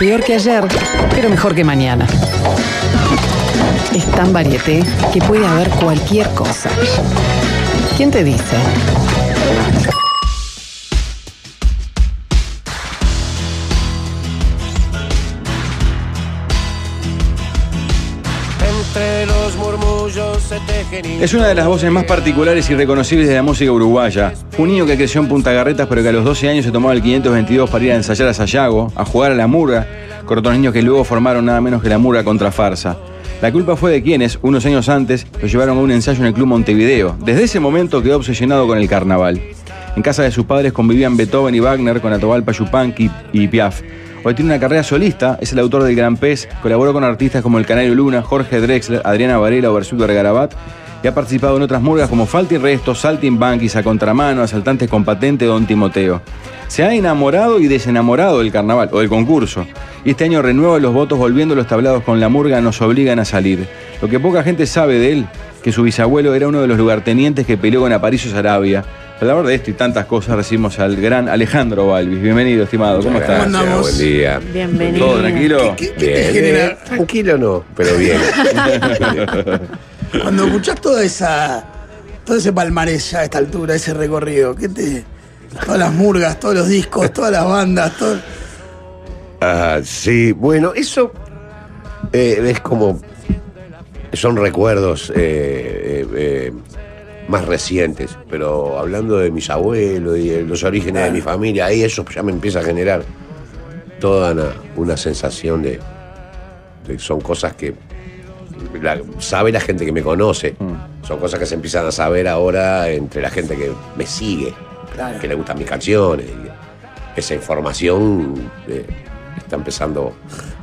peor que ayer, pero mejor que mañana. Es tan varieté que puede haber cualquier cosa. ¿Quién te dice? Es una de las voces más particulares y reconocibles de la música uruguaya. Un niño que creció en Punta Garretas, pero que a los 12 años se tomaba el 522 para ir a ensayar a Sayago, a jugar a la murga, con otros niños que luego formaron nada menos que la murga contra farsa. La culpa fue de quienes, unos años antes, lo llevaron a un ensayo en el Club Montevideo. Desde ese momento quedó obsesionado con el carnaval. En casa de sus padres convivían Beethoven y Wagner con Atahualpa Yupanqui y Piaf. Hoy tiene una carrera solista, es el autor del Gran Pez, colaboró con artistas como El Canario Luna, Jorge Drexler, Adriana Varela o Versuto Regarabat y ha participado en otras murgas como Falta y Resto, Salting Banquis, A Contramano, Asaltantes con Patente, Don Timoteo. Se ha enamorado y desenamorado del carnaval o del concurso. Y este año renueva los votos volviendo los tablados con la murga nos obligan a salir. Lo que poca gente sabe de él, que su bisabuelo era uno de los lugartenientes que peleó con Aparicio Sarabia. Para hablar de esto y tantas cosas recibimos al gran Alejandro Balvis. Bienvenido, estimado. ¿Cómo estás? Gracias, andamos? Buen día. Bienvenido. ¿Todo tranquilo? ¿Qué, qué Bien. te genera? Tranquilo no, pero bien. Cuando escuchás toda esa. todo ese palmarés ya a esta altura, ese recorrido, ¿qué te. todas las murgas, todos los discos, todas las bandas, todo. Ah, sí, bueno, eso eh, es como. Son recuerdos eh, eh, eh, más recientes, pero hablando de mis abuelos y de los orígenes de mi familia, ahí eso ya me empieza a generar toda una, una sensación de, de- Son cosas que. la- sabe la gente que me conoce, son cosas que se empiezan a saber ahora entre la gente que me sigue, Claro. que le gustan mis canciones. esa información eh, está empezando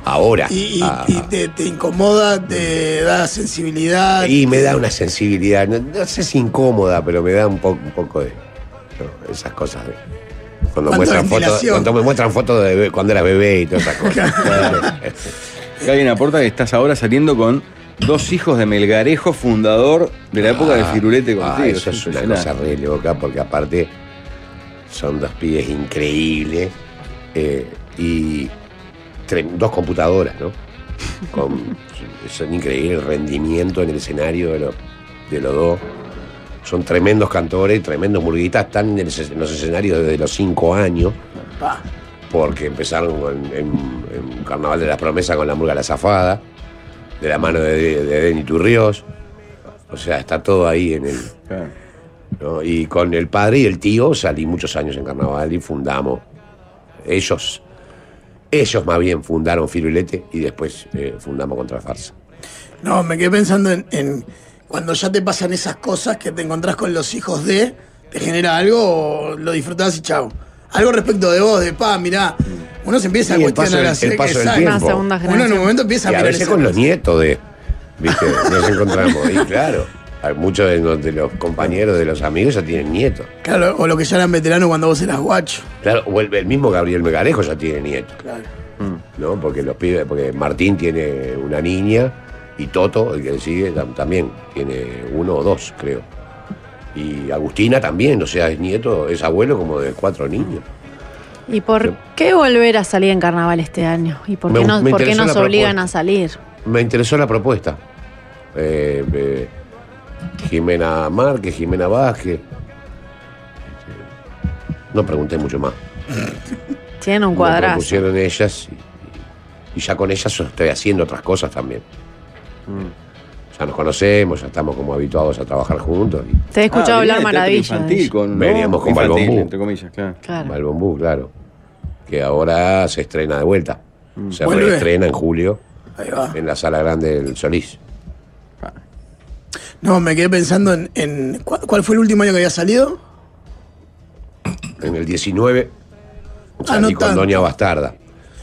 ahora. Y, y- a- y te, te incomoda, te da sensibilidad. y me da una sensibilidad, no, no sé si incómoda, pero me da un, poco un poco de no, esas cosas. de- cuando, muestran fotos, cuando me muestran fotos de bebé- cuando era bebé y todas esas cosas. Una aporta que estás ahora saliendo con dos hijos de Melgarejo, fundador de la época del firulete Ah, contigo. eso es una cosa re loca, porque aparte son dos pibes increíbles eh, y dos computadoras, ¿no? Con, son increíbles el rendimiento en el escenario de, los- de los dos. Son tremendos cantores, tremendos murguitas, están en, el es- en los escenarios desde los cinco años, porque empezaron en, en- en Carnaval de las Promesas con la murga La Zafada, de la mano de, de Denny Turrios. O sea, está todo ahí en el. Y con el padre y el tío salí muchos años en carnaval y fundamos. Ellos, ellos más bien fundaron Firulete y después eh, fundamos Contra Farsa. No, me quedé pensando en, en cuando ya te pasan esas cosas que te encontrás con los hijos de, ¿te genera algo o lo disfrutás y chao? Algo respecto de vos, de pa, mirá, uno se empieza Sí, a cuestionar así, el paso del tiempo. Uno en un momento empieza Y a a veces con los nietos de, ¿viste? Nos encontramos. Y claro, muchos de, los- de los compañeros, de los amigos ya tienen nietos. Claro, o lo que ya eran veteranos cuando vos eras guacho. Claro, o el, el mismo Gabriel Megarejo ya tiene nietos. Claro. ¿no? Porque los pibes, porque Martín tiene una niña y Toto, el que le sigue, tam- también tiene uno o dos, creo. Y Agustina también, o sea, es nieto, es abuelo como de cuatro niños. ¿Y por qué volver a salir en carnaval este año? ¿Y por Me- qué, no- me por qué nos obligan propuesta. a salir? Me interesó la propuesta. Eh, eh, Jimena Márquez, Jimena Vázquez. No pregunté mucho más. Tienen un Me cuadrazo. propusieron ellas y, y ya con ellas estoy haciendo otras cosas también. Ya nos conocemos, ya estamos como habituados a trabajar juntos. Y Te he escuchado Ah, hablar maravillas. con, Veníamos con Infantil, Balbombú. entre comillas, claro. Claro. Malbombú, claro. Que ahora se estrena de vuelta. Se Vuelve. reestrena en julio Ahí va. en la sala grande del Solís. No, me quedé pensando en, en- ¿cuál, cuál fue el último año que había salido? En el 19 Ah, salí no con tanto. Doña Bastarda.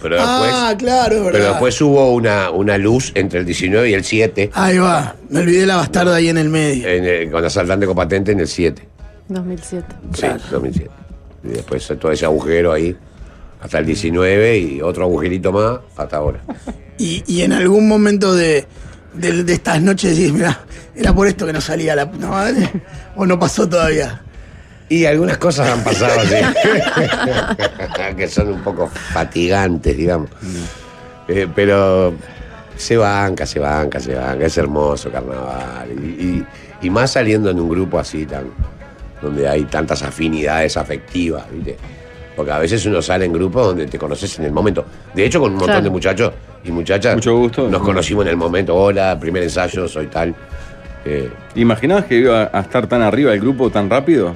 Pero después, ah, claro, es verdad. pero después hubo una, una luz entre el 19 y el 7, Ahí va, me olvidé la bastarda ahí en el medio. en el- con asaltante con patente en el 7. 2007. Sí, 2007. Y después todo ese agujero ahí, hasta el 19 y otro agujerito más hasta ahora. Y, y en algún momento de, de- de estas noches decís, mira, era por esto que no salía la puta madre, o no pasó todavía. Y algunas cosas han pasado así, que son un poco fatigantes, digamos. Eh, pero se banca, se banca, se banca. Es hermoso carnaval. Y, y- y más saliendo en un grupo así tan. donde hay tantas afinidades afectivas, ¿viste? Porque a veces uno sale en grupos donde te conoces en el momento. De hecho, con un montón Claro. de muchachos y muchachas. Mucho gusto. Nos conocimos en el momento. Hola, primer ensayo, soy tal. Eh, ¿Imaginabas que iba a estar tan arriba el grupo tan rápido?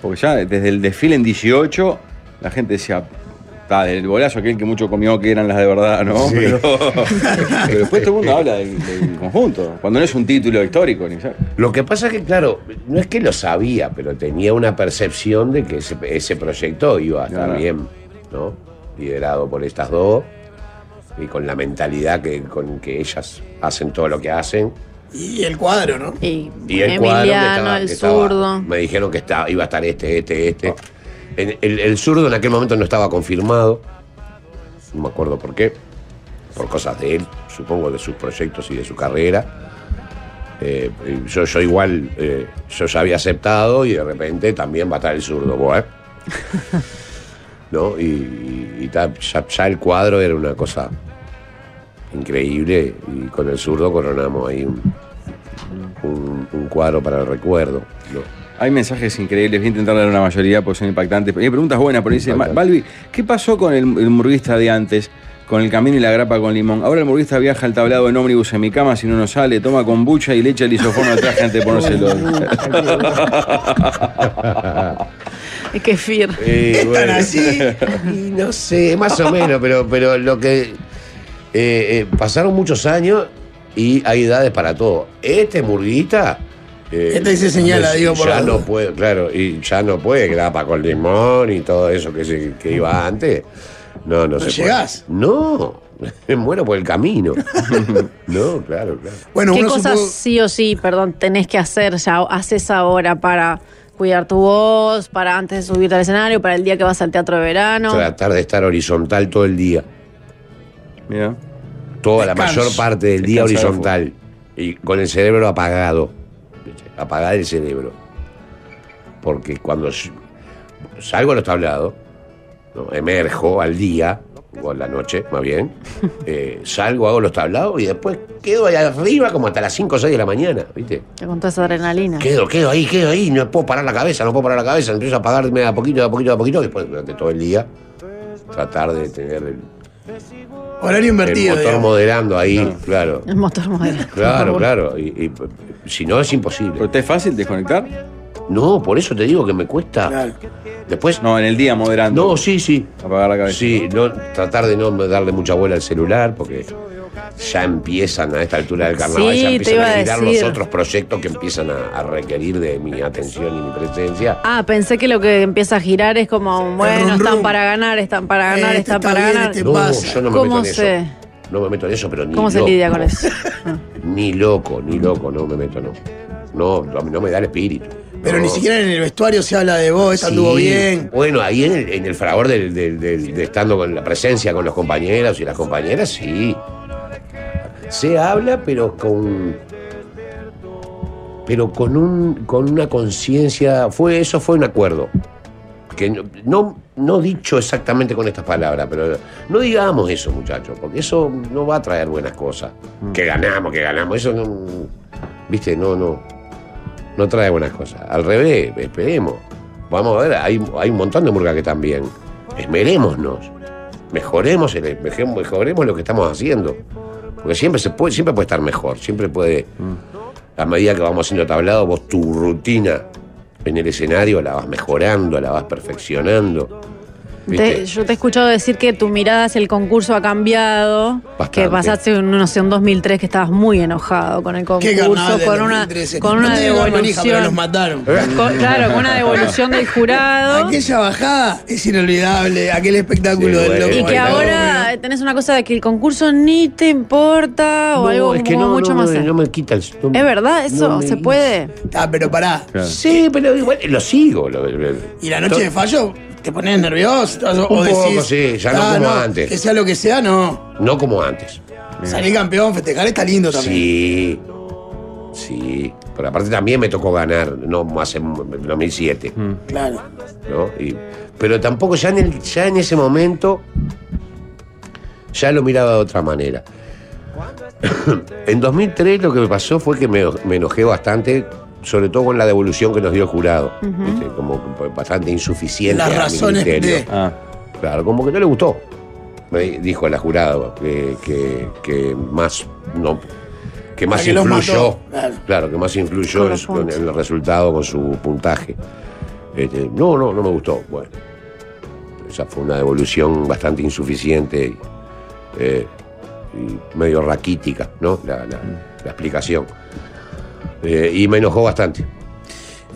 Porque ya desde el desfile en 18, la gente decía, está, del bolazo aquel que mucho comió que eran las de verdad, ¿no? Sí. Pero, pero después todo el mundo habla del, del conjunto, cuando no es un título histórico, ni. Lo que pasa es que, claro, no es que lo sabía, pero tenía una percepción de que ese, ese proyecto iba a estar Claro. bien, ¿no? Liderado por estas dos y con la mentalidad que, con que ellas hacen todo lo que hacen. Y el cuadro, ¿no? Y, Y el cuadro que Emiliano, estaba- el que estaba- zurdo. me dijeron que estaba, iba a estar este, este, este. El, el zurdo en aquel momento no estaba confirmado. No me acuerdo por qué. Por cosas de él, supongo, de sus proyectos y de su carrera. Eh, yo, yo igual, eh, yo ya había aceptado y de repente también va a estar el zurdo, bueno. ¿No? Y, ya, el cuadro era una cosa increíble y con el zurdo coronamos ahí un, cuadro para el recuerdo. Hay mensajes increíbles, voy a intentar dar una mayoría porque son impactantes. Hay preguntas buenas, pero dice. Balbi, ¿qué pasó con el, el murguista de antes? Con el camino y la grapa con limón. Ahora el murguista viaja al tablado en ómnibus en mi cama si no nos sale, toma kombucha y le echa el isoforno atrás antes de ponérselo. Es que fir. Eh, ¿Es tan así? Y no sé, más o menos, pero, pero lo que. eh, eh, pasaron muchos años y hay edades para todo. Este murguista. Eh, Este se señala, digo, por Ya no puede, claro, y ya no puede grapa con limón y todo eso que, se- que iba antes. No, no, se puede. llegás? No, me muero por el camino. no, claro, claro. Bueno, ¿Qué cosas supo- sí o sí, perdón, tenés que hacer ya, haces ahora para cuidar tu voz, para antes de subirte al escenario, para el día que vas al teatro de verano? Tratar de estar horizontal todo el día. Mira. toda la mayor parte del día horizontal y con el cerebro apagado. Apagar el cerebro. Porque cuando salgo a los tablados, ¿no? emerjo al día, o a la noche, más bien, eh, salgo, hago los tablados y después quedo ahí arriba como hasta las 5 o 6 de la mañana, ¿viste? Con toda esa adrenalina. Quedo, quedo ahí, quedo ahí, no puedo parar la cabeza, no puedo parar la cabeza, empiezo a apagarme a poquito, a poquito, a poquito, y después durante todo el día tratar de tener el, Horario el motor digamos. moderando ahí, claro. El motor moderno. Claro, claro. Y, y, si no, es imposible. ¿Pero te es fácil desconectar? No, por eso te digo que me cuesta. Claro. Después. No, en el día moderando. No, sí, sí. Apagar la cabeza. Sí, no, tratar de no darle mucha bola al celular porque ya empiezan a esta altura del carnaval, Sí, ya te empiezan iba a a girar los otros proyectos que empiezan a, a requerir de mi atención y mi presencia. Ah, pensé que lo que empieza a girar es como, bueno, rum, están rum. para ganar, están para ganar, Este están está para bien, ganar. este no, pasa? yo no me ¿Cómo meto en se- eso. No me meto en eso, pero ni ¿Cómo se loco. lidia con eso? Ah. Ni loco, ni loco, no me meto, no. No, no, no me da el espíritu. Pero No. ni siquiera en el vestuario se habla de vos, esta anduvo Sí, bien. Bueno, ahí en el, en el fragor del, del- del- de estando con la presencia con los compañeros y las compañeras, sí. Se habla, pero con. Pero con un con una conciencia. Fue, eso fue un acuerdo. Que no, no, no dicho exactamente con estas palabras, pero no digamos eso, muchachos, porque eso no va a traer buenas cosas. Que ganamos, que ganamos. Eso no. Viste, no, no no trae buenas cosas. Al revés, esperemos. Vamos a ver, hay, hay un montón de murgas que están bien. Esmerémonos. Mejoremos, el- mejoremos lo que estamos haciendo. Porque siempre se puede, siempre puede estar mejor. Siempre puede. A medida que vamos haciendo tablado, vos tu rutina en el escenario la vas mejorando, la vas perfeccionando. Te- yo te he escuchado decir que tu mirada hacia el concurso ha cambiado. Bastante. Que pasaste, un- no sé, un 2003 que estabas muy enojado con el ¿Qué concurso, con una, 2013? con No una digo manija, pero los devolución. mataron. Con- claro, con una devolución del jurado. Aquella bajada es inolvidable, aquel espectáculo Sí, del loco. Y que ahora tenés una cosa de que el concurso ni te importa o No, algo es que como no, mucho no, más. no, no me quita el. no me- ¿Es verdad eso? no ¿Se puede? Ah, pero pará. Claro. Sí, pero igual lo sigo. lo- lo- Y la noche de fallo, ¿te pones nervioso? O Un decís, poco, sí, ya no "Ah, como antes". Que sea lo que sea, no. No como antes. Salir campeón, festejar está lindo también. Sí, sí. Pero aparte también me tocó ganar, no hace 2007, Claro. ¿no? Y- pero tampoco ya en, el- ya en ese momento ya lo miraba de otra manera. en 2003 lo que me pasó fue que me, me enojé bastante, sobre todo con la devolución que nos dio el jurado. ¿viste? Como bastante insuficiente. Las razones de- Ah, Claro, como que no le gustó. Me dijo la jurado que, que- que más no que más que influyó. claro. que más influyó Con en, el resultado con su puntaje. Este, no, no, no me gustó. Bueno, esa fue una devolución bastante insuficiente y, eh, y medio raquítica, ¿no? La, la- la explicación. Eh, y me enojó bastante.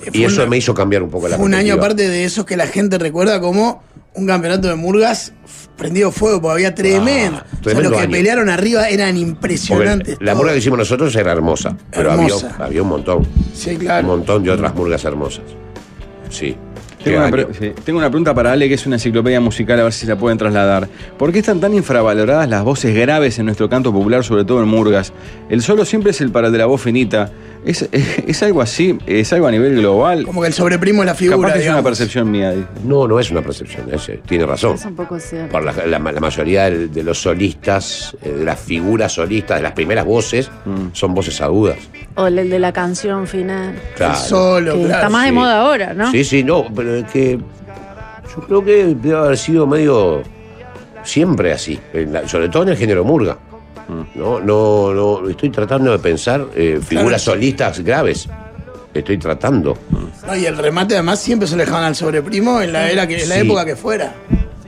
Eh, Y eso una- me hizo cambiar un poco la Fue un año aparte de esos que la gente recuerda como un campeonato de murgas prendido fuego, porque había tremendo. Ah, o sea, tremendo los que año. pelearon arriba eran Porque impresionantes. la murga que hicimos nosotros era hermosa, pero había, Hermosa. había un montón. Sí, Un claro. montón de otras murgas hermosas. Sí. Tengo una, sí, tengo una pregunta para Ale, que es una enciclopedia musical, a ver si la pueden trasladar. ¿Por qué están tan infravaloradas las voces graves en nuestro canto popular, sobre todo en Murgas? El solo siempre es el para el de la voz finita. ¿Es, es, es algo así? ¿Es algo a nivel global? Como que el sobreprimo es la figura. Capaz que es una percepción mía. No, no es una percepción, es, eh, tiene razón. Es un poco cierto. Por la, la- la mayoría de los solistas, eh, de las figuras solistas, de las primeras voces, Mm. son voces agudas. O el de la canción final. Claro. El solo, que claro. está más de moda ahora, ¿no? Sí, sí, no, pero es que yo creo que debe haber sido medio siempre así, la- sobre todo en el género murga. No, no, no, estoy tratando de pensar eh, figuras Claro. solistas graves. Estoy tratando. No, y el remate además siempre se le dejaban al sobreprimo en la, era que, en la Sí. época que fuera.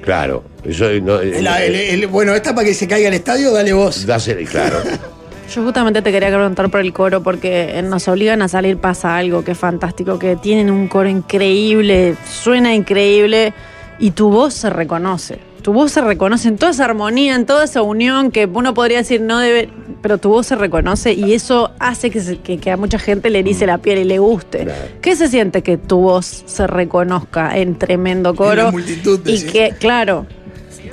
Claro. Eso, no, El- el- el- bueno, esta para que se caiga el estadio, dale vos. dásele, claro. Yo justamente te quería preguntar por el coro porque Nos Obligan a Salir pasa algo que es fantástico, que tienen un coro increíble, suena increíble y tu voz se reconoce. Tu voz se reconoce en toda esa armonía, en toda esa unión que uno podría decir no debe, pero tu voz se reconoce y eso hace que, se- que- que a mucha gente le erice la piel y le guste. Claro. ¿Qué se siente que tu voz se reconozca en tremendo coro? la multitud, y que, claro,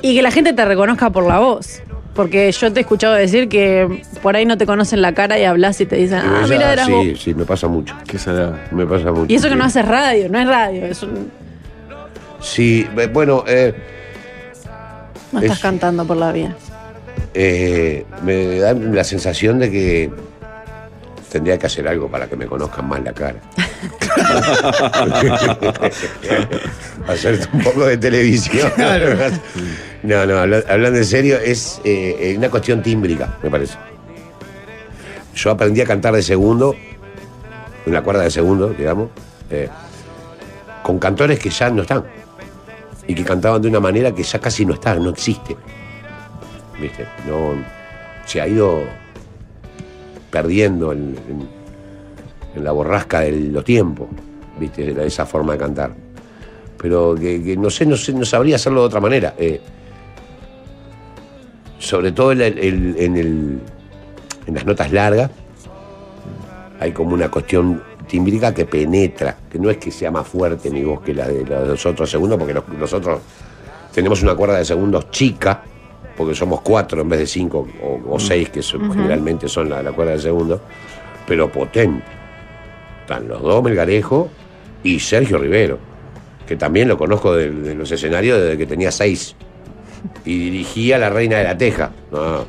y que la gente te reconozca por la voz. Porque yo te he escuchado decir que por ahí no te conocen la cara y hablas y te dicen, ah, Esa- mira, eras sí, vos. sí, me pasa mucho. ¿Qué será? Me pasa mucho. Y eso que sí. no haces radio, no es radio, es un- Sí, eh, bueno, eh, no estás Es- cantando por la vía. eh, me da la sensación de que tendría que hacer algo para que me conozcan más la cara. Hacer un poco de televisión. No, no, habla- hablando en serio, es eh, una cuestión tímbrica, me parece. Yo aprendí a cantar de segundo, en la cuerda de segundo, digamos, eh, con cantores que ya no están. Y que cantaban de una manera que ya casi no está, no existe. ¿Viste? No, se ha ido perdiendo en, la borrasca de los tiempos, ¿viste? Esa forma de cantar. Pero que, no sé, no sé, no sabría hacerlo de otra manera. eh. sobre todo en el- en las notas largas, hay como una cuestión tímbrica que penetra, que no es que sea más fuerte mi voz que la de, los otros segundos, porque los- nosotros tenemos una cuerda de segundos chica, porque somos cuatro en vez de cinco o, o seis, que son- generalmente son la, la cuerda de segundo, pero potente. Están los dos, Melgarejo y Sergio Rivero, que también lo conozco de, de los escenarios desde que tenía seis. Y dirigía La Reina de la Teja. No,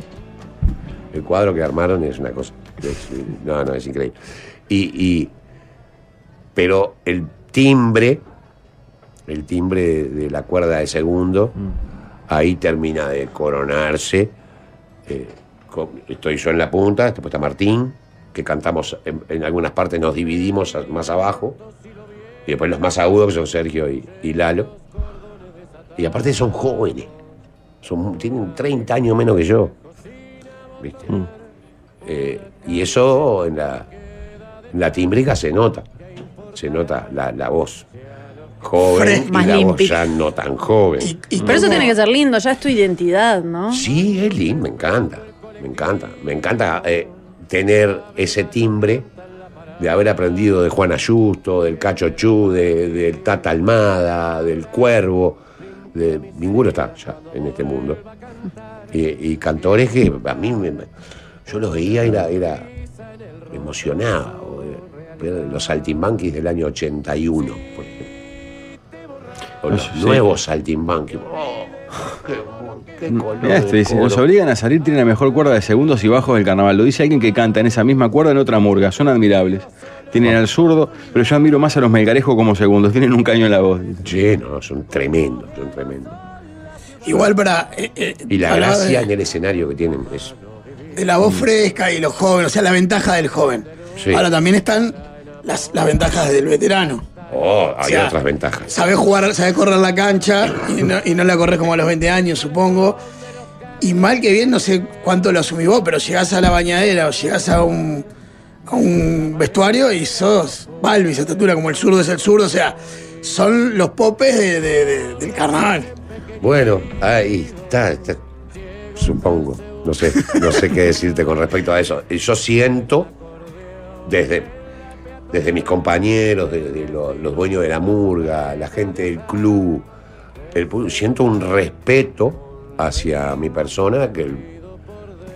el cuadro que armaron es una cosa. es- no, no, es increíble. Y, y- pero el timbre, el timbre de, la cuerda de segundo, ahí termina de coronarse. Eh, con- estoy yo en la punta, después está Martín, que cantamos en, en algunas partes, nos dividimos más abajo. Y después los más agudos, que son Sergio y, y Lalo. Y aparte son jóvenes. Son, tienen 30 años menos que yo. ¿Viste? Eh, y eso en la, en la tímbrica se nota. Se nota la, la voz joven y Más la voz limpia. ya no tan joven. Y- y Pero eso tiene que ser lindo, ya es tu identidad, ¿no? Sí, es lindo, me encanta. Me encanta. Me encanta eh, tener ese timbre de haber aprendido de Juan Ayusto, del Cacho Chu, de- del Tata Almada, del Cuervo. De, ninguno está ya en este mundo. Y, y cantores que a mí me- yo los veía, era, era eh, ver Los saltimbanquis del año 81, por ejemplo. O los Sí. nuevos saltimbanquis. Oh, qué, qué color. Mirá esto, de dice, nos obligan a salir, tienen la mejor cuerda de segundos y bajos del carnaval. Lo dice alguien que canta en esa misma cuerda en otra murga. Son admirables. Tienen al zurdo, pero yo admiro más a los melgarejos como segundos. Tienen un caño en la voz. Sí, no, son tremendos, son tremendos. Igual para. eh, eh, Y la gracia de- en el escenario que tienen es. de la voz fresca y los jóvenes, o sea, la ventaja del joven. Sí. Ahora también están las, las ventajas del veterano. Oh, hay O sea, otras ventajas. Sabés jugar, sabés correr la cancha y no, y no la corres como a los 20 años, supongo. Y mal que bien, no sé cuánto lo asumís vos, pero llegás a la bañadera o llegás a un, a un vestuario y sos Balvis, estatura como el zurdo es el zurdo, o sea, son los popes de- de- de- del carnaval. Bueno, ahí está, está, supongo. No sé, no sé qué decirte con respecto a eso. Yo siento, desde, desde mis compañeros, de, de lo- los dueños de la murga, la gente del club, el siento un respeto hacia mi persona que el,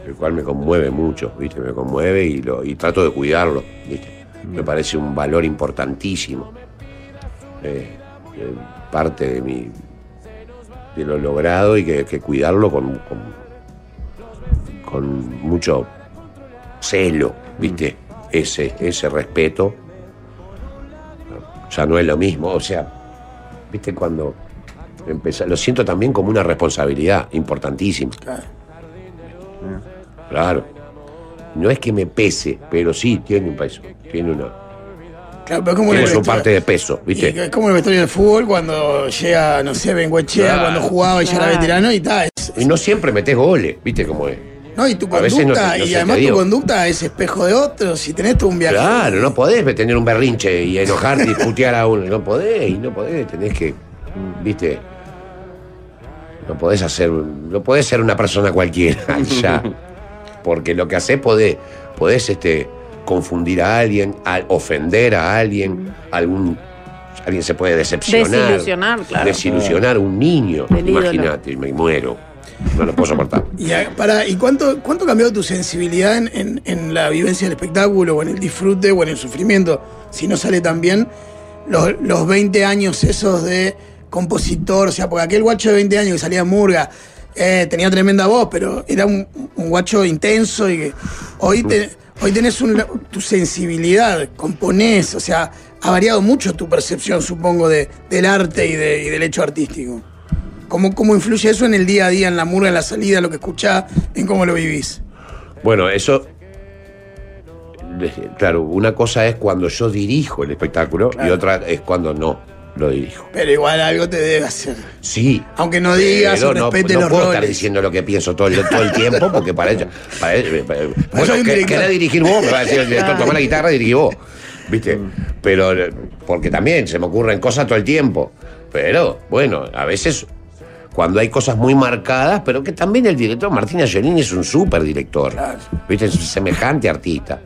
el cual me conmueve mucho, ¿viste? Me conmueve y, lo, y trato de cuidarlo, ¿viste? Me parece un valor importantísimo. Eh, eh, parte de mi, de lo logrado y que, que cuidarlo con, con, con mucho celo, ¿viste? Ese, ese respeto ya no es lo mismo, o sea, ¿viste? Cuando empezá, lo siento también como una responsabilidad importantísima. Claro. No es que me pese, pero sí tiene un peso, tiene una, Claro, pero es como en tiene el su vestuario- parte de peso, ¿viste? es como el vestuario del fútbol cuando llega, no sé, Benguechea, Claro. cuando jugaba y ya era veterano y tal. es- Y no siempre metes goles, ¿viste cómo es? No, y tu A veces no conducta, te- no y además tu conducta es espejo de otros. Si tenés todo un viaje. Claro, no podés tener un berrinche y enojarte y putear a uno. No podés, y no podés, tenés que, viste, no podés hacer, no podés ser una persona cualquiera ya. Porque lo que haces podés, podés este, confundir a alguien, a- ofender a alguien, algún, alguien se puede decepcionar. Desilusionar, claro. Desilusionar a un niño. Imagínate, me muero. No lo puedo soportar. Y, para, ¿y cuánto, cuánto ha cambiado tu sensibilidad en, en- la vivencia del espectáculo, o en el disfrute, o en el sufrimiento? Si no sale tan bien, los, los 20 años esos de compositor, o sea, porque aquel guacho de 20 años que salía en Murga, eh, tenía tremenda voz, pero era un, guacho intenso y que hoy, hoy tenés un- tu sensibilidad, componés, o sea, ha variado mucho tu percepción, supongo, de, del arte y, de- y del hecho artístico. ¿Cómo, ¿Cómo influye eso en el día a día, en la murga, en la salida, lo que escuchás, en cómo lo vivís? Bueno, eso. Claro, una cosa es cuando yo dirijo el espectáculo y otra es cuando no lo dirijo. Pero igual algo te debe hacer. Sí. Aunque no digas pero o no, respete no los puedo roles. estar diciendo lo que pienso todo el, todo el tiempo porque para ello. Para ello- para- bueno, que- director. querés dirigir vos, me va a decir el director, tomá la guitarra y dirigí vos. ¿Viste? Pero, eh, porque también se me ocurren cosas todo el tiempo. Pero, bueno, a veces cuando hay cosas muy marcadas, pero que también el director Martín Angelini es un súper director. ¿Viste? Es un semejante artista.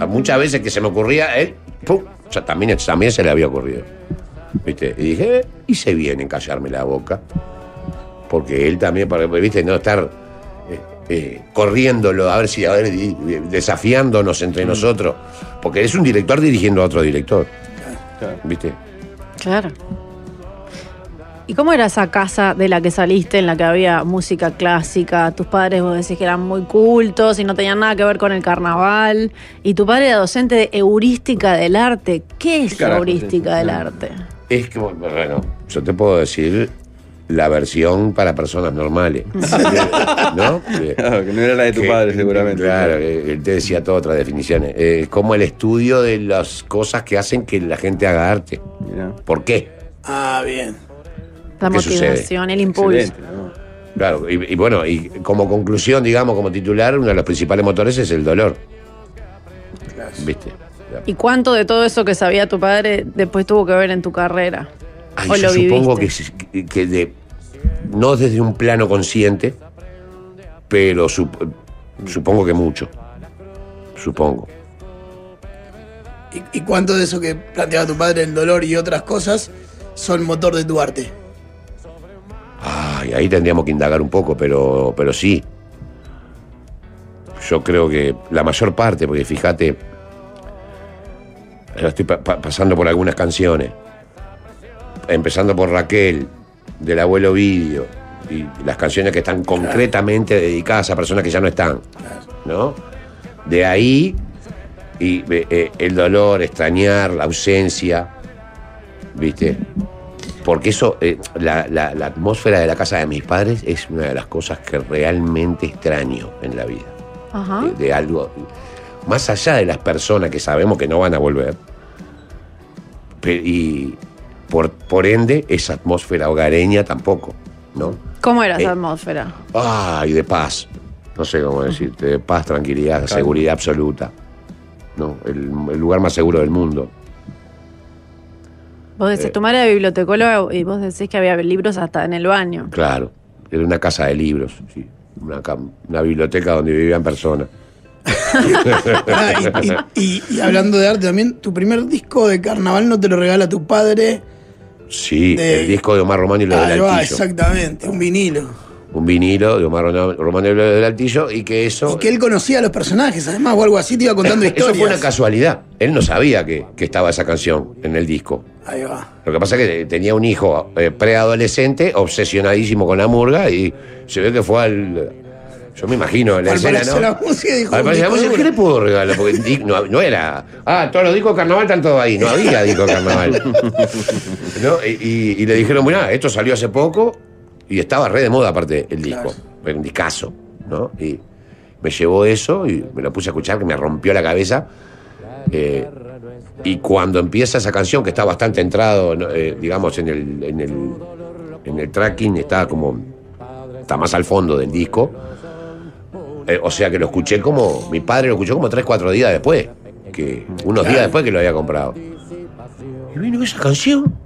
A Muchas veces que se me ocurría, él, ¡pum! O sea, también, también se le había ocurrido. ¿Viste? Y dije, eh, hice bien en callarme la boca. Porque él también, para- ¿viste? No estar eh, eh, corriéndolo, a ver si, a ver, desafiándonos entre nosotros. Porque es un director dirigiendo a otro director. ¿Viste? Claro. ¿Y cómo era esa casa de la que saliste, en la que había música clásica? Tus padres, vos decís que eran muy cultos y no tenían nada que ver con el carnaval. Y tu padre era docente de heurística del arte. ¿Qué es ¿Qué es heurística del No. arte? Es que, bueno, yo te puedo decir la versión para personas normales. ¿No? Claro, que no era la de tu Que- padre, seguramente. Claro, él te decía todas otras definiciones. Eh, Es como el estudio de las cosas que hacen que la gente haga arte. Mirá. ¿Por qué? Ah, bien. La motivación, el impulso. Claro, y, y bueno, y como conclusión, digamos, como titular, uno de los principales motores es el dolor. ¿Viste? ¿Y cuánto de todo eso que sabía tu padre después tuvo que ver en tu carrera? Ay, ¿O yo lo supongo que, que- que de, no desde un plano consciente, pero sup- supongo que mucho. Supongo. ¿Y, y cuánto de eso que planteaba tu padre, el dolor y otras cosas, son motor de tu arte? Ahí tendríamos que indagar un poco, pero, pero sí. Yo creo que la mayor parte, porque fíjate, estoy pa- pa- pasando por algunas canciones, empezando por Raquel, del abuelo Vidio, y las canciones que están concretamente dedicadas a personas que ya no están. ¿No? De ahí y eh, eh, el dolor, extrañar, la ausencia, ¿viste? Porque eso, eh, la, la- la atmósfera de la casa de mis padres es una de las cosas que realmente extraño en la vida. Ajá. De, de algo, más allá de las personas que sabemos que no van a volver, y por, por ende esa atmósfera hogareña tampoco, ¿no? ¿Cómo era Eh, esa atmósfera? Ay, de paz. No sé cómo decirte, de paz, tranquilidad, seguridad absoluta. ¿no? El, el lugar más seguro del mundo. Vos eh, decís, tu madre era bibliotecóloga y vos decís que había libros hasta en el baño. Claro. Era una casa de libros, sí. Una, una biblioteca donde vivían personas. Ah, y, y- y- y hablando de arte también, tu primer disco de carnaval no te lo regala tu padre. Sí, De- el disco de Omar Román y lo Ahí del va, Altillo. exactamente, un vinilo. Un vinilo de Omar Román del Altillo y que eso... Y que él conocía a los personajes, además, o algo así, te iba contando Eso historias. fue una casualidad. Él no sabía que, que estaba esa canción en el disco. Ahí va. Lo que pasa es que tenía un hijo eh, preadolescente, obsesionadísimo con la murga, y se ve que fue al. Yo me imagino la Al escena, ¿no? la Música dijo, Al la Música, ¿qué le puedo regalar? Porque no, no era. Ah, todos los discos de carnaval están todos ahí. No había disco de carnaval. ¿No? Y, y- y le dijeron, mirá, esto salió hace poco y estaba re de moda, aparte, el disco. Era un discazo, ¿no? Y me llevó eso y me lo puse a escuchar, que me rompió la cabeza. Eh, y cuando empieza esa canción, que está bastante entrado. Eh, digamos, en el, en, el, en el tracking, está como. está más al fondo del disco. Eh, o sea que lo escuché como. Mi padre lo escuchó como 3, 4 días después. Que, unos días después que lo había comprado. Y vino esa canción.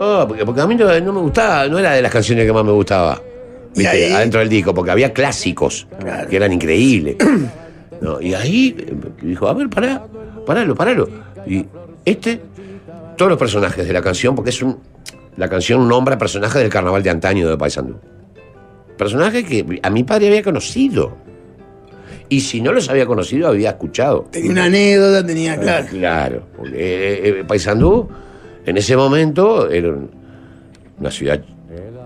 Ah, porque, porque a mí no, no me gustaba, no era de las canciones que más me gustaba. Y ¿viste? ahí- Adentro del disco, porque había clásicos que eran increíbles. No, y ahí eh, dijo, a ver, pará, paralo, paralo. Y este, todos los personajes de la canción, porque es un. La canción nombra personajes del carnaval de antaño de Paysandú. Personajes que a mi padre había conocido. Y si no los había conocido, había escuchado. Tenía una anécdota, tenía, Ah, claro. Claro, porque eh, eh, Paysandú en ese momento era un- una ciudad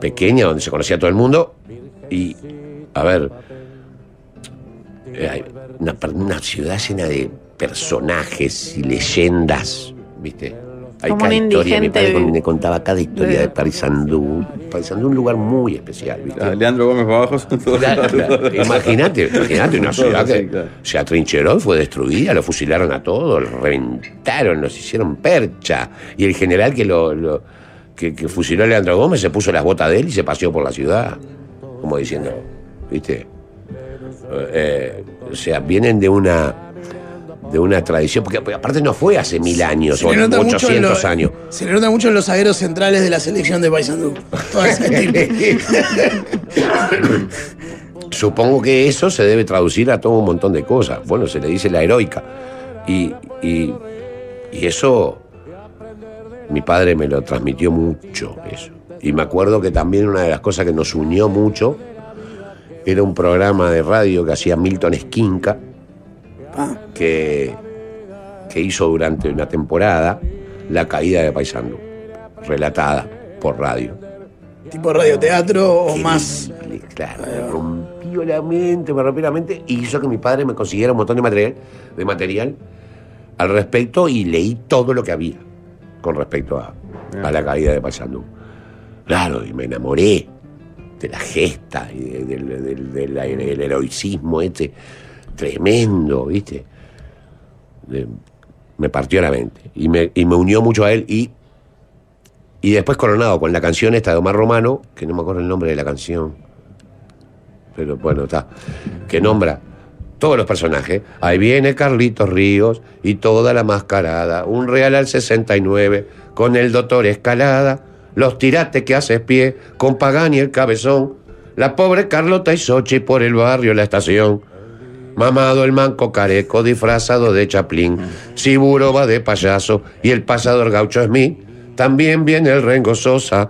pequeña donde se conocía todo el mundo y, a ver, una ciudad llena de personajes y leyendas, ¿viste? Hay Como cada un historia, mi padre indigente me contaba cada historia de Paysandú. Paysandú es un lugar muy especial, ¿viste? Ah, Leandro Gómez para abajo son todos Claro, claro. Imagínate, imagínate una ciudad que claro. se atrincheró y fue destruida, lo fusilaron a todos, lo reventaron, los hicieron percha. Y el general que lo, lo- que, que fusiló a Leandro Gómez se puso las botas de él y se paseó por la ciudad. Como diciendo, ¿viste? Eh, o sea, vienen de una de una tradición, porque porque aparte no fue hace mil años Se o le nota mucho en 800 lo- años. Se le nota mucho en los zagueros centrales de la selección de Paysandú. Supongo que eso se debe traducir a todo un montón de cosas. Bueno, se le dice la heroica. Y, y- y eso, mi padre me lo transmitió mucho, eso. Y me acuerdo que también una de las cosas que nos unió mucho era un programa de radio que hacía Milton Esquinca, Que, que hizo durante una temporada la caída de Paisandú, relatada por radio. tipo radioteatro o más. Claro, me rompió la mente, me rompió la mente y hizo que mi padre me consiguiera un montón de material, de material al respecto y leí todo lo que había con respecto a, a la caída de Paysandú. Claro, y me enamoré de la gesta y de- del, del- del- del heroicismo este tremendo, ¿viste? Me partió la mente y me, y me unió mucho a él y y después coronado con la canción esta de Omar Romano, que no me acuerdo el nombre de la canción, pero bueno, está, que nombra todos los personajes. Ahí viene Carlitos Ríos y toda la mascarada, un real al 69, con el doctor Escalada, los tirates que haces pie, con Pagani el cabezón, la pobre Carlota y Sochi por el barrio La Estación. Mamado el manco careco disfrazado de chaplín, Siburo va de payaso y el pasador gaucho Smith. También viene el Rengo Sosa,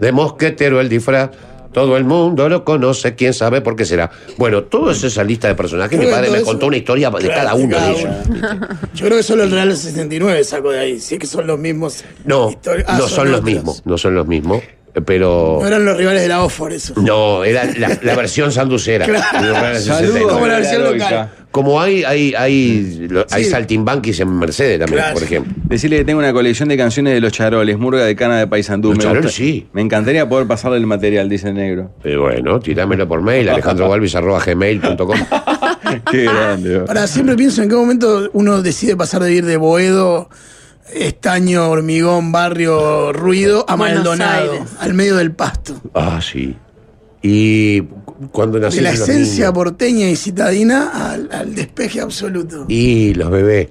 de mosquetero el disfraz. Todo el mundo lo conoce, quién sabe por qué será. Bueno, toda esa lista de personajes, mi padre me eso- contó una historia de cada uno de ellos. Yo creo que solo el Real 69 saco de ahí. Si es que son los mismos. No, Ah, no son los otros. mismos, no son los mismos. Pero. No eran los rivales de la OFOR, eso. No, era la, la versión sanducera. Claro. De Real Saludos 69. Como la versión local. Como hay, hay, hay, lo- hay Sí. saltimbanquis en Mercedes también, Claro. por ejemplo. Decirle que tengo una colección de canciones de los charoles, murga de cana de Paysandú. Los Me Charoles, gusta- sí. Me encantaría poder pasarle el material, dice el negro. Eh, bueno, tirámelo por mail, alejandrobalvis.gmail.com. Qué grande. Ahora, siempre pienso en qué momento uno decide pasar de ir de Boedo, estaño, hormigón, barrio, ruido, a Maldonado, al medio del pasto. Ah, sí. Y cuando nací. De la esencia porteña y citadina al, al despeje absoluto. Y los bebés,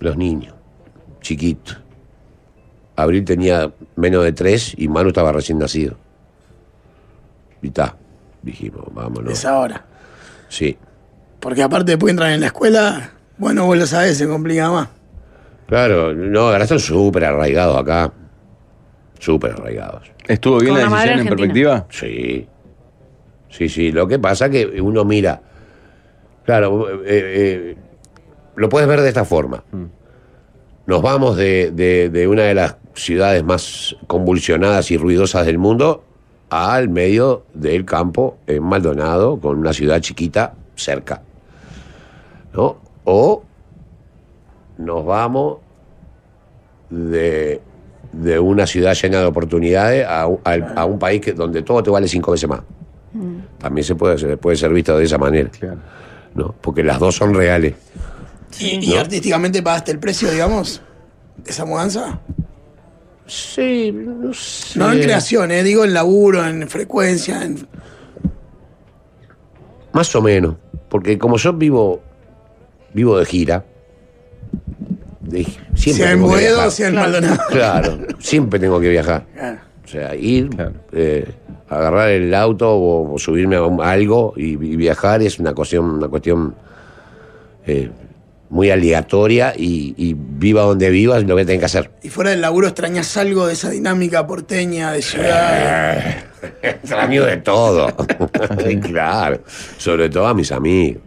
los niños, chiquitos. Abril tenía menos de tres y Manu estaba recién nacido. Y está, dijimos, vámonos. Es ahora. Sí. Porque aparte después entran en la escuela, bueno, vos lo sabés, se complica más. Claro, no, ahora están súper arraigados acá. Súper arraigados. ¿Estuvo bien la decisión en perspectiva? Sí. Sí, sí. Lo que pasa que uno mira. Claro, eh, eh, lo puedes ver de esta forma. Nos vamos de, de- de una de las ciudades más convulsionadas y ruidosas del mundo al medio del campo en Maldonado, con una ciudad chiquita cerca. ¿No? O nos vamos de, de una ciudad llena de oportunidades a, a un país que, donde todo te vale cinco veces más. También se puede, se puede ser visto de esa manera, Claro. ¿no? Porque las dos son reales. Y, y artísticamente pagaste el precio, digamos, de esa mudanza. Sí, no sé. No en creación, eh, digo en laburo, en frecuencia, en... Más o menos. Porque como yo vivo, vivo de gira, de- siempre sea en tengo que Boedo, viajar. sea en Maldonado. Claro, siempre tengo que viajar. Claro. O sea, ir, Claro. eh, agarrar el auto o, o subirme a, un- a algo y, y viajar es una cuestión, una cuestión eh, muy aleatoria y, y viva donde vivas lo que tenés que hacer. Y fuera del laburo extrañas algo de esa dinámica porteña, de ciudad. Extraño de todo. claro. Sobre todo a mis amigos.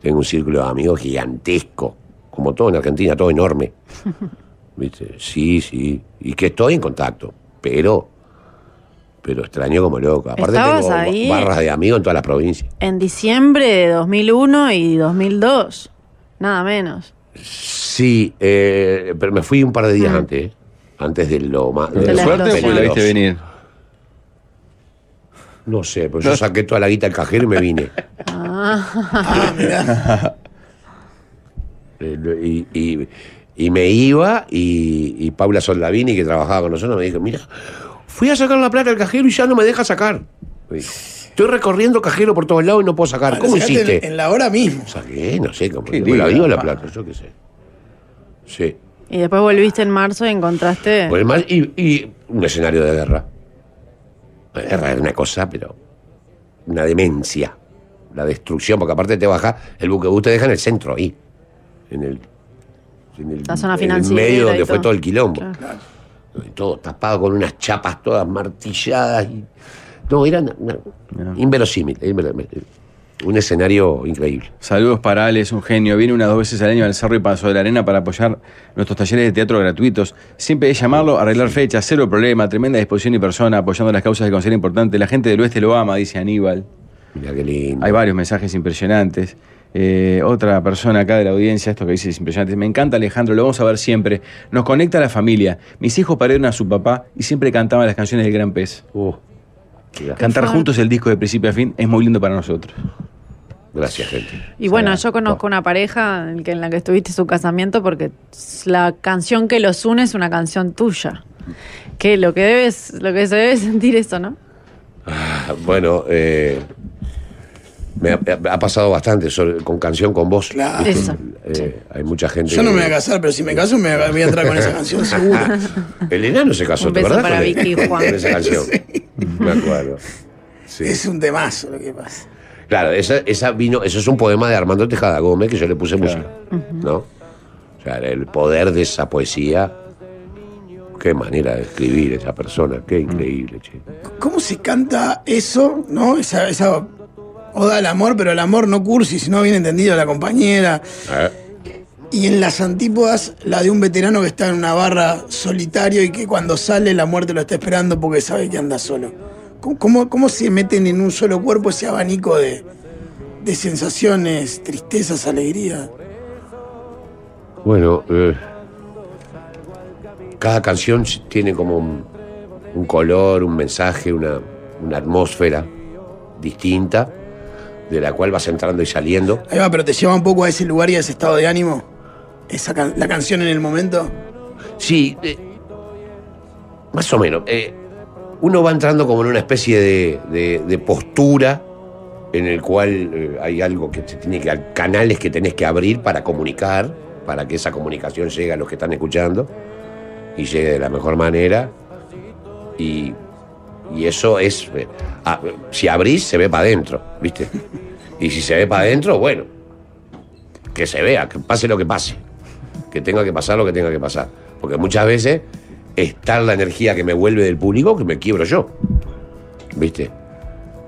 Tengo un círculo de amigos gigantesco. Como todo en Argentina, todo enorme. ¿Viste? Sí, sí. Y que estoy en contacto. Pero. Pero extraño como loco. Aparte ¿Estabas tengo ahí? barras de amigos en todas las provincias. En diciembre de 2001 y 2002. Nada menos. Sí, eh, pero me fui un par de días antes. ¿eh? Antes de lo más. De ¿De la suerte o la viste venir? No sé, pero yo saqué toda la guita del cajero y me vine. Ah, mirá. Eh, Y, y- y me iba y, y Paula Soldavini, que trabajaba con nosotros, me dijo, mira, fui a sacar la plata del cajero y ya no me deja sacar. Me dijo, Estoy recorriendo cajero por todos lados y no puedo sacar. ¿Cómo hiciste? En, en la hora mismo. Saqué, no sé, cómo me la dio la plata, yo qué sé. Sí. Y después volviste en marzo y encontraste. Pues y, y un escenario de guerra. La guerra es una cosa, pero una demencia. La destrucción, porque aparte te baja, el buquebús te deja en el centro, ahí. En el, en el, La zona en el financiera medio donde fue todo. el quilombo. Claro. Todo tapado con unas chapas todas martilladas. y- no, era inverosímil, inverosímil. Un escenario increíble. Saludos para Ale, es un genio. Viene unas dos veces al año al Cerro y Paso de la Arena para apoyar nuestros talleres de teatro gratuitos. Siempre es llamarlo, arreglar fechas, cero problema, tremenda disposición y persona, apoyando las causas que considera importantes. La gente del oeste lo ama, dice Aníbal. Mira qué lindo. Hay varios mensajes impresionantes. Eh, otra persona acá de la audiencia, esto que dice es impresionante. Me encanta Alejandro, lo vamos a ver siempre. Nos conecta a la familia. Mis hijos perdieron a su papá y siempre cantaban las canciones del Gran Pez. Uh. Cantar juntos el disco de principio a fin es muy lindo para nosotros. Gracias, gente. Y bueno, O sea, yo conozco una pareja en, que- en la que estuviste su casamiento porque la canción que los une es una canción tuya. Que lo que debes, lo que se debe sentir eso, ¿no? Ah, Bueno, eh, me ha, ha pasado bastante sobre- con canción con vos. Claro. Eso. Eh, Hay mucha gente. Yo no me voy a casar, pero si me caso me voy a entrar con esa canción seguro. El enano se casó, Un ¿te beso acordás? para? Vicky y Juan. Con esa canción. Me acuerdo. Sí. Es un temazo lo que pasa. Claro, esa, esa vino, eso es un poema de Armando Tejada Gómez que yo le puse música. ¿No? O sea, el poder de esa poesía. Qué manera de escribir esa persona, qué increíble, che. ¿Cómo se canta eso, no? Esa, esa oda al amor, pero el amor no cursi, sino bien entendido a la compañera. Eh, Y en las antípodas, la de un veterano que está en una barra solitario y que cuando sale la muerte lo está esperando porque sabe que anda solo. ¿Cómo, cómo, cómo se meten en un solo cuerpo ese abanico de, de sensaciones, tristezas, alegría? Bueno, eh, cada canción tiene como un, un color, un mensaje, una, una atmósfera distinta, de la cual vas entrando y saliendo. Ahí va, pero te lleva un poco a ese lugar y a ese estado de ánimo. Esa can- la canción en el momento. Sí, eh, más o menos. eh, uno va entrando como en una especie de, de- de postura en el cual eh, hay algo que se tiene que, canales que tenés que abrir para comunicar, para que esa comunicación llegue a los que están escuchando y llegue de la mejor manera. Y, y eso es, eh, si abrís se ve para adentro, ¿viste? Y si se ve para adentro, bueno, que se vea, que pase lo que pase que tenga que pasar lo que tenga que pasar. Porque muchas veces está la energía que me vuelve del público que me quiebro yo. ¿Viste?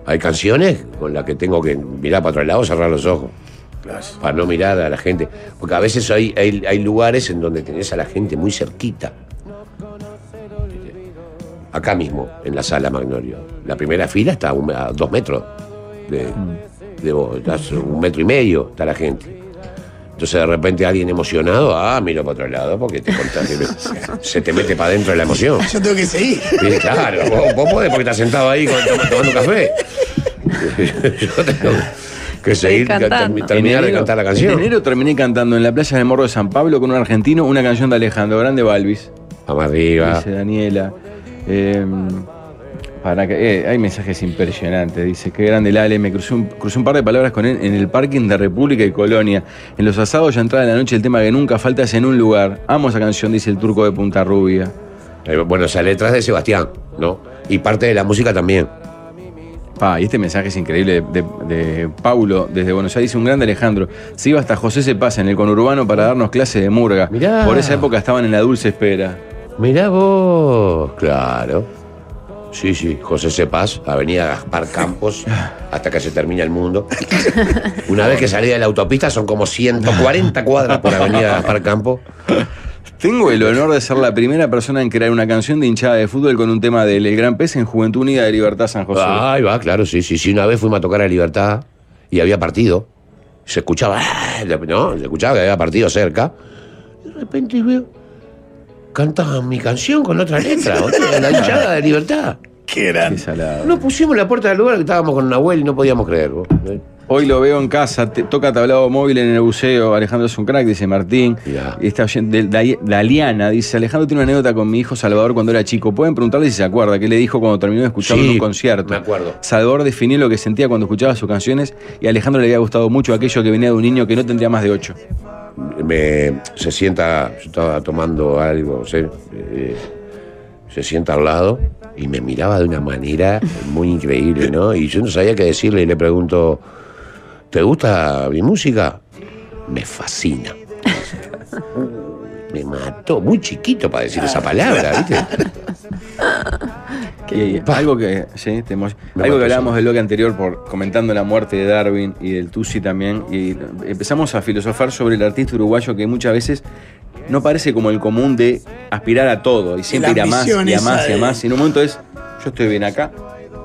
Hay canciones con las que tengo que mirar para otro lado, cerrar los ojos. Para no mirar a la gente. Porque a veces hay, hay, hay lugares en donde tenés a la gente muy cerquita. Acá mismo, en la sala Magnolio. La primera fila está a, un- a dos metros de, de vos. Estás un metro y medio está la gente. Entonces de repente alguien emocionado, ah, miro para otro lado porque te se te mete para adentro la emoción. Yo tengo que seguir. Y claro, vos, vos podés porque estás sentado ahí con- tom- tomando un café. Yo tengo que seguir, terminar En de cantar la En canción. enero terminé cantando en la playa del Morro de San Pablo con un argentino una canción de Alejandro Grande Balvis. Vamos arriba. Dice Daniela. Eh, para que, eh, hay mensajes impresionantes. Dice, qué grande el Ale. Me crucé un, crucé un par de palabras con él en el parking de República y Colonia. En los asados ya entrada en la noche el tema que nunca falta es en un lugar. Amo esa canción, dice el turco de Punta Rubia. Eh, Bueno, esa letra es de Sebastián, ¿no? Y parte de la música también. Pa, y este mensaje es increíble de, de- de Paulo desde Buenos Aires. Dice un grande Alejandro. Se iba hasta José Se Pasa en el conurbano para darnos clase de murga. Mirá. Por esa época estaban en la dulce espera. Mirá vos, claro. Sí, sí, José Cepaz, Avenida Gaspar Campos, hasta que se termina el mundo. Una vez que salí de la autopista son como 140 cuadras por Avenida Gaspar Campos. Tengo el honor de ser la primera persona en crear una canción de hinchada de fútbol con un tema del El Gran Pez en Juventud Unida de Libertad San José. Ahí va, claro, sí, sí, sí. Una vez fuimos a tocar a Libertad y había partido. Se escuchaba, ¡ah! ¿no? Se escuchaba que había partido cerca. Y de repente veo, cantaban mi canción con otra letra, boludo, la hinchada de Libertad. Qué grande. No pusimos la puerta del lugar que estábamos con Nahuel y no podíamos creer. vos. Hoy lo veo en casa, te- toca tablado móvil en el buceo. Alejandro es un crack, dice Martín. Ya. Y Esta oyente- de- Daliana dice: Alejandro tiene una anécdota con mi hijo Salvador cuando era chico. Pueden preguntarle si se acuerda qué le dijo cuando terminó de escucharlo Sí, en un concierto. me acuerdo. Salvador definió lo que sentía cuando escuchaba sus canciones y a Alejandro le había gustado mucho aquello que venía de un niño que no tendría más de ocho. Me, se sienta, yo estaba tomando algo, se, eh, se sienta al lado y me miraba de una manera muy increíble, ¿no? Y yo no sabía qué decirle y le pregunto, ¿te gusta mi música? Me fascina. Me mató, muy chiquito para decir esa palabra, ¿viste? Y algo que, sí, te algo que hablábamos del bloque anterior por comentando la muerte de Darwin y del Tusi también y empezamos a filosofar sobre el artista uruguayo que muchas veces no parece como el común de aspirar a todo y siempre ir a más y a más y a más y en un momento es yo estoy bien acá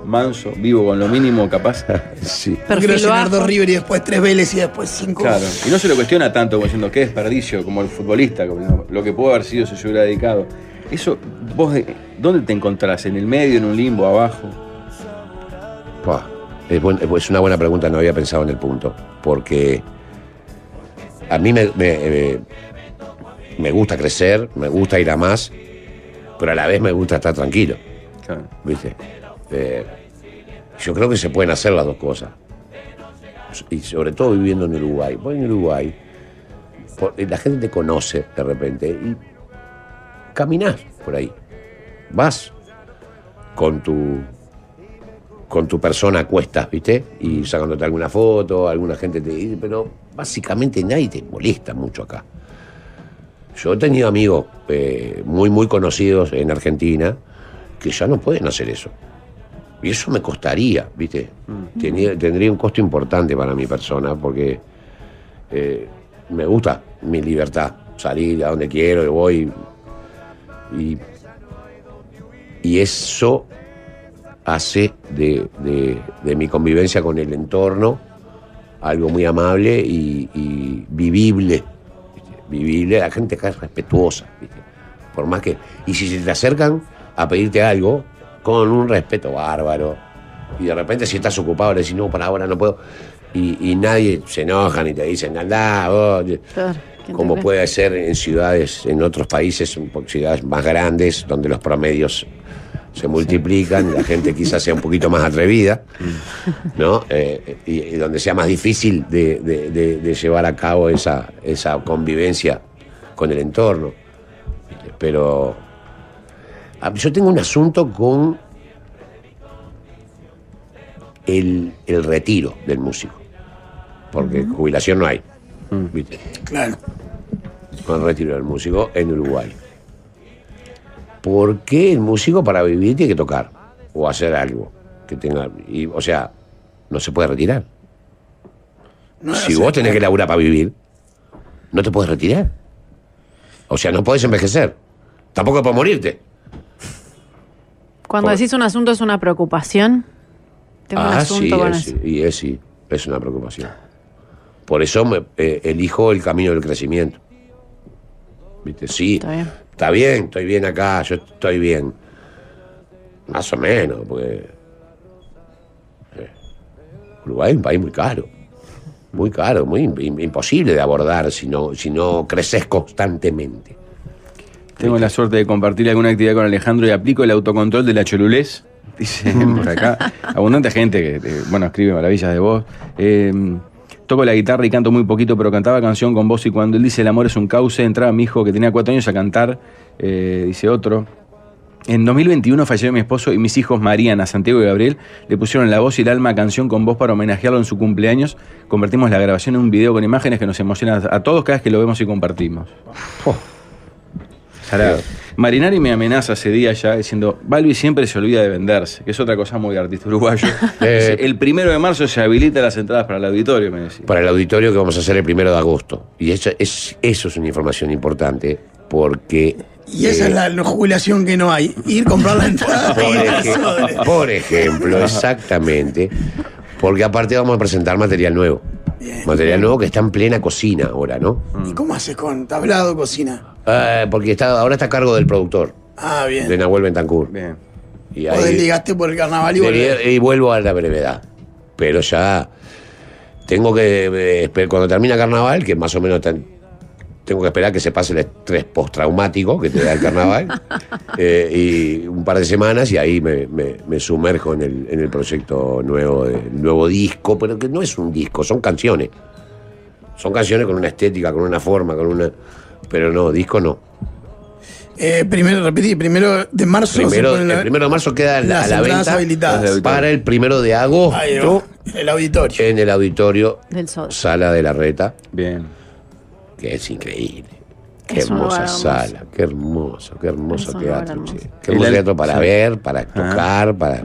manso vivo con lo mínimo capaz Sí. Quiero dos River y después tres Vélez y después cinco. claro y no se lo cuestiona tanto como diciendo qué desperdicio como el futbolista como lo que pudo haber sido si se hubiera dedicado eso vos de- dónde te encontrás en el medio en un limbo abajo Pua, Es, buen- es una buena pregunta, no había pensado en el punto. Porque a mí me, me, eh, me gusta crecer, me gusta ir a más, pero a la vez me gusta estar tranquilo. Claro. ¿Viste? Eh, yo creo que se pueden hacer las dos cosas. Y sobre todo viviendo en Uruguay. Vos en Uruguay, por- la gente te conoce de repente y caminás por ahí. Vas con tu con tu persona a cuestas, ¿viste? Y sacándote alguna foto, alguna gente te dice, pero básicamente nadie te molesta mucho acá. Yo he tenido amigos eh, muy, muy conocidos en Argentina que ya no pueden hacer eso. Y eso me costaría, ¿viste? Tenía- tendría un costo importante para mi persona porque eh, me gusta mi libertad. Salir a donde quiero, y voy. Y, y eso hace de, de- mi convivencia con el entorno algo muy amable y, vivible. Vivible, la gente acá es respetuosa. ¿viste? Por más que. Y si se te acercan a pedirte algo, con un respeto bárbaro. Y de repente, si estás ocupado, le decís, no, para ahora no puedo. Y, y nadie se enoja ni te dicen, andá, vos. Claro, ¿quién Como puede ser en ciudades, en otros países, ciudades más grandes, donde los promedios se multiplican, la gente quizás sea un poquito más atrevida, ¿no? Eh, y, y donde sea más difícil de, de- de- de llevar a cabo esa, esa convivencia con el entorno. Pero ah, yo tengo un asunto con el, el retiro del músico, porque jubilación no hay. ¿Viste? Claro. con el retiro del músico en Uruguay. ¿Por qué el músico para vivir tiene que tocar o hacer algo que tenga, y, o sea, no se puede retirar? No, si vos tenés que laburar para vivir, no te puedes retirar. O sea, no podés envejecer. Tampoco puedes morirte. Cuando por- decís un asunto es una preocupación. Tengo un ah, asunto sí, con es, eso. y es sí, es una preocupación. Por eso me, eh, elijo el camino del crecimiento. ¿Viste? Sí, Está bien. está bien, estoy bien acá, yo estoy bien. Más o menos, porque. eh, Uruguay es un país muy caro. Muy caro, muy im- im- imposible de abordar si no, si no creces constantemente. Tengo la suerte de compartir alguna actividad con Alejandro y aplico el autocontrol de la cholulés. Dice por acá. Abundante gente que, eh, bueno, escribe maravillas de voz. Eh, toco la guitarra y canto muy poquito, pero cantaba canción con voz y cuando él dice el amor es un cauce, entraba mi hijo que tenía cuatro años a cantar, eh, dice otro. En 2021 falleció mi esposo y mis hijos Mariana, Santiago y Gabriel le pusieron la voz y el alma a canción con voz para homenajearlo en su cumpleaños. Convertimos la grabación en un video con imágenes que nos emociona a todos cada vez que lo vemos y compartimos. Marinari me amenaza ese día ya diciendo, Balbi siempre se olvida de venderse, que es otra cosa muy de artista uruguayo. Eh. El primero de marzo se habilita las entradas para el auditorio, me decía. Para el auditorio que vamos a hacer el primero de agosto. Y eso es, eso es una información importante porque. Y esa eh, es la, la jubilación que no hay. Ir a comprar la entrada. Por, por ejemplo, exactamente. Porque aparte vamos a presentar material nuevo. Material nuevo que está en plena cocina ahora, ¿no? ¿Y cómo haces con tablado, cocina? Eh, porque está, ahora está a cargo del productor, Ah, bien. de Nahuel Bentancur. Bien. Y, Vos ahí- desligaste por el carnaval y volvés. y vuelvo a la brevedad. Pero ya tengo que, eh, cuando termina carnaval, que más o menos ten- tengo que esperar que se pase el estrés postraumático que te da el carnaval, eh, y un par de semanas y ahí me, me- me sumerjo en el, en el proyecto nuevo, de- nuevo disco, pero que no es un disco, son canciones. Son canciones con una estética, con una forma, con una... Pero no, disco no. Eh, primero, repetí, primero de marzo Primero, ponen la- el primero de marzo queda la- las a la venta habilitadas. para el primero de Ahí va, agosto en el auditorio. en el auditorio Del Sol. Sala de la Reta, Bien. Que es increíble. Qué Es hermosa sala, qué hermoso, qué hermoso Es teatro. hermoso. che. Qué hermoso teatro para sí. ver, para tocar, para.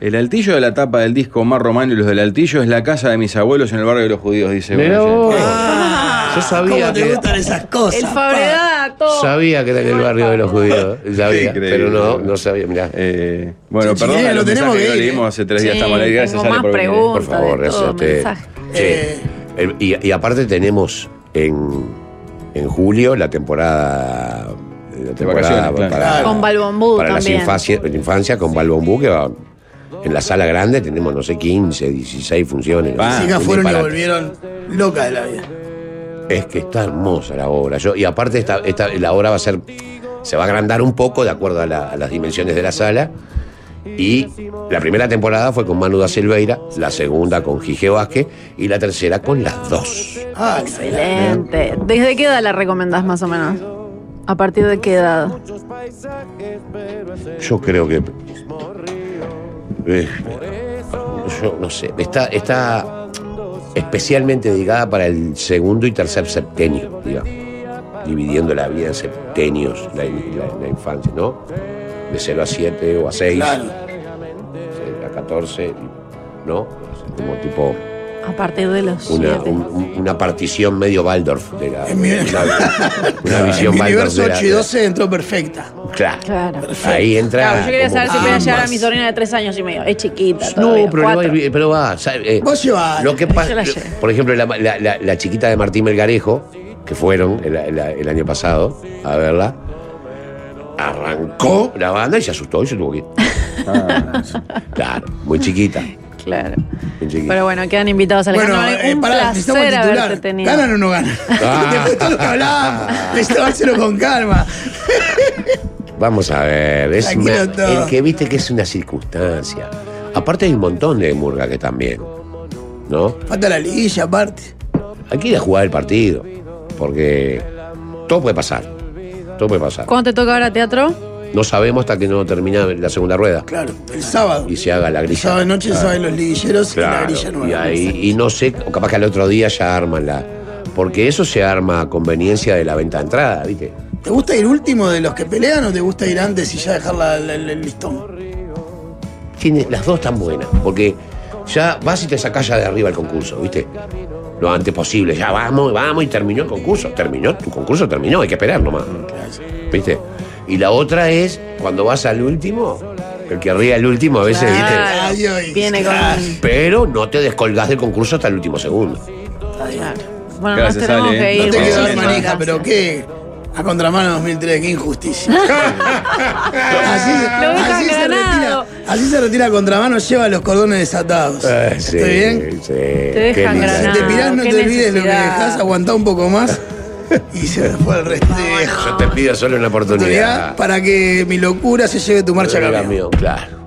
El altillo de la tapa del disco Omar Romano y los del altillo es la casa de mis abuelos en el barrio de los judíos, dice. Vos. Ah, Yo sabía ¿Cómo te que- gustan esas cosas? El pa? Fabregato. Sabía que era en el barrio de los judíos, sabía, pero no, no sabía, mirá. Eh, bueno, Sí, perdón, los lo tenemos mensajes que que leímos hace tres días Sí, estamos al aire. Gracias, Ale, más por. Por favor, gracias a todo, usted. Eh. y aparte tenemos en, en julio la temporada, la temporada vacaciones, claro. para, Con Balbombú para las infancia, la infancia con Balbombú que va en la sala grande tenemos no sé 15, 16 funciones. Las Un fueron y volvieron locas de la vida. Es que está hermosa la obra. Yo, y aparte esta, esta, la obra va a ser, se va a agrandar un poco de acuerdo a, la- a las dimensiones de la sala. Y la primera temporada fue con Manu da Silveira, la segunda con Gige Vázquez y la tercera con las dos. Ah, Excelente. ¿Desde qué edad la recomendás más o menos? ¿A partir de qué edad? Yo creo que. eh, yo no sé. Está, está especialmente dedicada para el segundo y tercer septenio, digamos. Dividiendo la vida en septenios, la, la- la infancia, ¿no? De 0 a 7 o a 6, claro. a 14, ¿no? Como tipo A partir de los una, siete. un- un- una partición medio Waldorf de la. En mi- una, una En visión mi Waldorf universo de la- 8 y 12 entró perfecta. Claro. Claro. Ahí entra. Claro, yo quería saber si podía llevar a mi sobrina de tres años y medio. Es chiquita. No, todavía, pero, va pero va. eh, Vos llevás. Lo que pasa, por ejemplo, la, la- la- la chiquita de Martín Melgarejo, que fueron el, el- el año pasado a verla, arrancó la banda y se asustó y se tuvo que ir. Claro, muy chiquita. Claro. muy chiquita. Pero bueno, quedan invitados al Bueno, canal. eh, Un pará, necesitamos placer haberte titular. tenido. ¿Ganan o no ganan? Ah. Después de todo lo que hablábamos, necesitamos hacerlo con calma. Vamos a ver, es Tranquilo una- todo. el que viste que es una circunstancia. Aparte hay un montón de murga que también, ¿no? Falta la liguilla, aparte. Hay que ir a jugar el partido, porque todo puede pasar, todo puede pasar. ¿Cuándo te toca ahora teatro? No sabemos hasta que no termina la segunda rueda Claro, el sábado. y se haga la El grilla. sábado de noche saben los liguilleros y la Claro, grilla nueva. y, ahí, y no sé, o capaz que al otro día ya arman la... Porque eso se arma a conveniencia de la venta de entrada, ¿viste? ¿Te gusta ir último de los que pelean o te gusta ir antes y ya dejar la- la- la- el listón? Tiene, las dos están buenas, porque ya vas y te sacás ya de arriba el concurso, ¿viste? Lo antes posible, ya vamos, vamos y terminó el concurso. Terminó, tu concurso terminó, hay que esperar nomás. ¿Viste? Y la otra es, cuando vas al último, el que ríe al último a veces, ¿viste? Claro. Ay, ay, Viene con. Pero no te descolgás del concurso hasta el último segundo. Claro. Bueno, Gracias, nos tenemos Ale. que No ir. No te sí, manija, pero qué. A contramano 2003, qué injusticia. así, dejan se retira, granado. así se retira a contramano, lleva los cordones desatados. Eh, sí, ¿Estoy bien? Sí, dejan qué lindo. Si granado. te pirás, no te olvides lo que dejás, aguantá un poco más. Y se me fue el resto. Yo te pido solo una Oportunidad para que mi locura se lleve tu marcha a camión, Claro.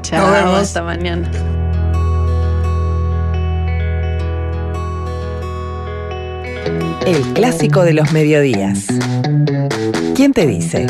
Chao, Nos vemos. hasta mañana. El clásico de los mediodías. ¿Quién te dice?